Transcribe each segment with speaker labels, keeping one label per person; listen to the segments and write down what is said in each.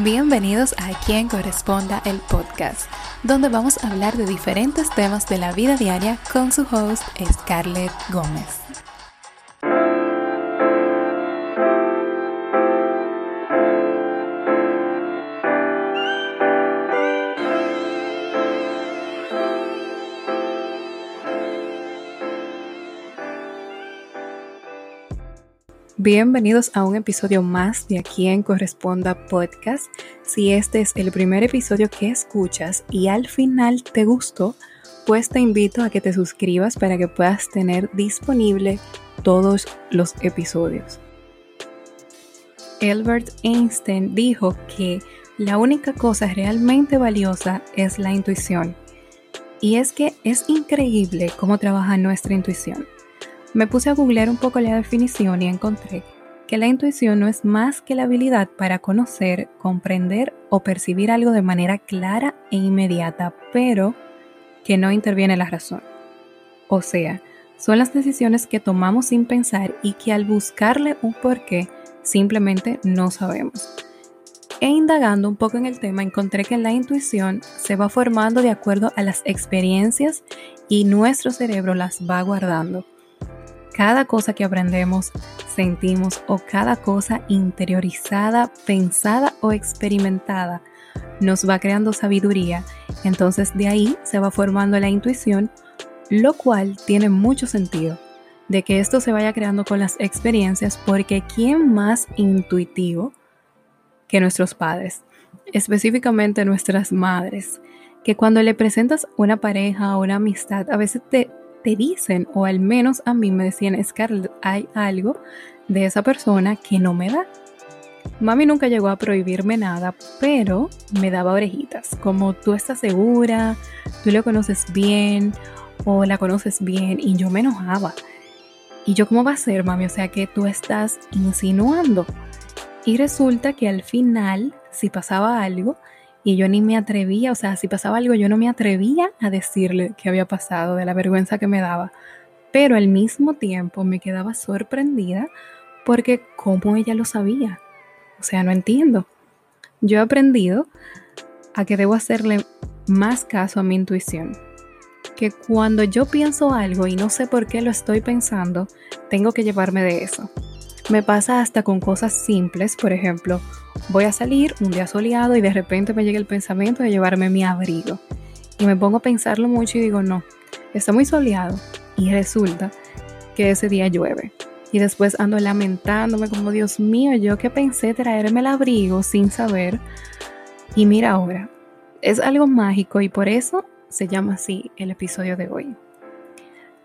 Speaker 1: Bienvenidos a Quien Corresponda el Podcast, donde vamos a hablar de diferentes temas de la vida diaria con su host Scarlett Gómez. Bienvenidos a un episodio más de Aquí en Corresponda Podcast. Si este es el primer episodio que escuchas y al final te gustó, pues te invito a que te suscribas para que puedas tener disponible todos los episodios. Albert Einstein dijo que la única cosa realmente valiosa es la intuición. Y es que es increíble cómo trabaja nuestra intuición. Me puse a googlear un poco la definición y encontré que la intuición no es más que la habilidad para conocer, comprender o percibir algo de manera clara e inmediata, pero que no interviene la razón. O sea, son las decisiones que tomamos sin pensar y que al buscarle un porqué simplemente no sabemos. E indagando un poco en el tema, encontré que la intuición se va formando de acuerdo a las experiencias y nuestro cerebro las va guardando cada cosa que aprendemos, sentimos o cada cosa interiorizada, pensada o experimentada nos va creando sabiduría. Entonces de ahí se va formando la intuición, lo cual tiene mucho sentido de que esto se vaya creando con las experiencias porque ¿quién más intuitivo que nuestros padres? Específicamente nuestras madres, que cuando le presentas una pareja o una amistad, a veces te te dicen, o al menos a mí me decían, Scarlett, hay algo de esa persona que no me da. Mami nunca llegó a prohibirme nada, pero me daba orejitas, como tú estás segura, tú lo conoces bien o la conoces bien y yo me enojaba. Y yo, ¿cómo va a ser, mami? O sea, que tú estás insinuando. Y resulta que al final, si pasaba algo, y yo ni me atrevía, o sea, si pasaba algo yo no me atrevía a decirle qué había pasado, de la vergüenza que me daba, pero al mismo tiempo me quedaba sorprendida porque cómo ella lo sabía. O sea, no entiendo. Yo he aprendido a que debo hacerle más caso a mi intuición. Que cuando yo pienso algo y no sé por qué lo estoy pensando, tengo que llevarme de eso. Me pasa hasta con cosas simples, por ejemplo, voy a salir un día soleado y de repente me llega el pensamiento de llevarme mi abrigo. Y me pongo a pensarlo mucho y digo, no, está muy soleado. Y resulta que ese día llueve. Y después ando lamentándome como, Dios mío, yo que pensé traerme el abrigo sin saber. Y mira ahora, es algo mágico y por eso se llama así el episodio de hoy.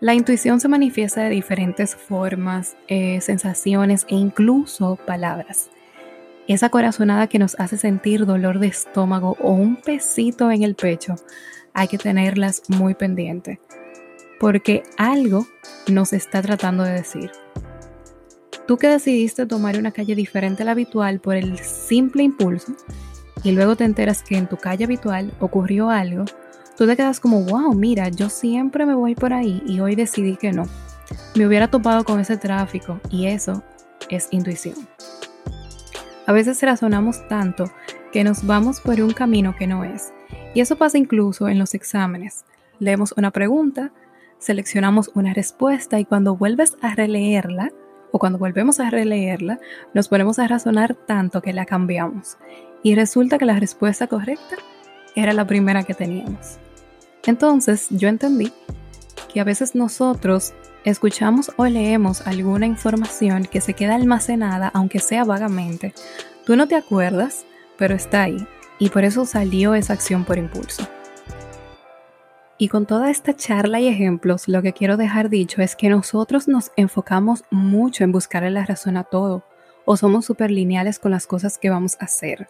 Speaker 1: La intuición se manifiesta de diferentes formas, eh, sensaciones e incluso palabras. Esa corazonada que nos hace sentir dolor de estómago o un pesito en el pecho, hay que tenerlas muy pendientes, porque algo nos está tratando de decir. Tú que decidiste tomar una calle diferente a la habitual por el simple impulso y luego te enteras que en tu calle habitual ocurrió algo, tú te quedas como, wow, mira, yo siempre me voy por ahí y hoy decidí que no. Me hubiera topado con ese tráfico y eso es intuición. A veces razonamos tanto que nos vamos por un camino que no es. Y eso pasa incluso en los exámenes. Leemos una pregunta, seleccionamos una respuesta y cuando vuelves a releerla, o cuando volvemos a releerla, nos ponemos a razonar tanto que la cambiamos. Y resulta que la respuesta correcta era la primera que teníamos. Entonces yo entendí que a veces nosotros escuchamos o leemos alguna información que se queda almacenada, aunque sea vagamente. Tú no te acuerdas, pero está ahí. Y por eso salió esa acción por impulso. Y con toda esta charla y ejemplos, lo que quiero dejar dicho es que nosotros nos enfocamos mucho en buscar la razón a todo, o somos súper lineales con las cosas que vamos a hacer.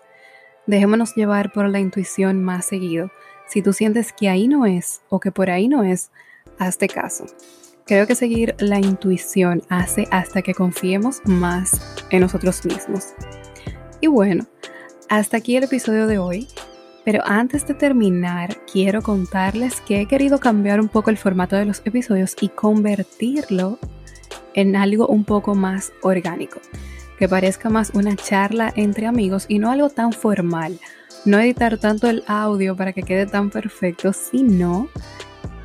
Speaker 1: Dejémonos llevar por la intuición más seguido. Si tú sientes que ahí no es o que por ahí no es, hazte caso. Creo que seguir la intuición hace hasta que confiemos más en nosotros mismos. Y bueno, hasta aquí el episodio de hoy. Pero antes de terminar, quiero contarles que he querido cambiar un poco el formato de los episodios y convertirlo en algo un poco más orgánico. que parezca más una charla entre amigos y no algo tan formal. No editar tanto el audio para que quede tan perfecto, sino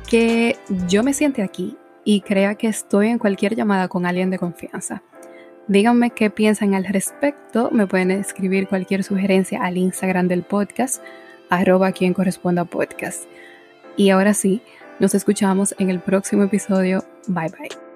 Speaker 1: que yo me siente aquí y crea que estoy en cualquier llamada con alguien de confianza. Díganme qué piensan al respecto. Me pueden escribir cualquier sugerencia al Instagram del podcast, arroba quien corresponda podcast. Y ahora sí, nos escuchamos en el próximo episodio. Bye bye.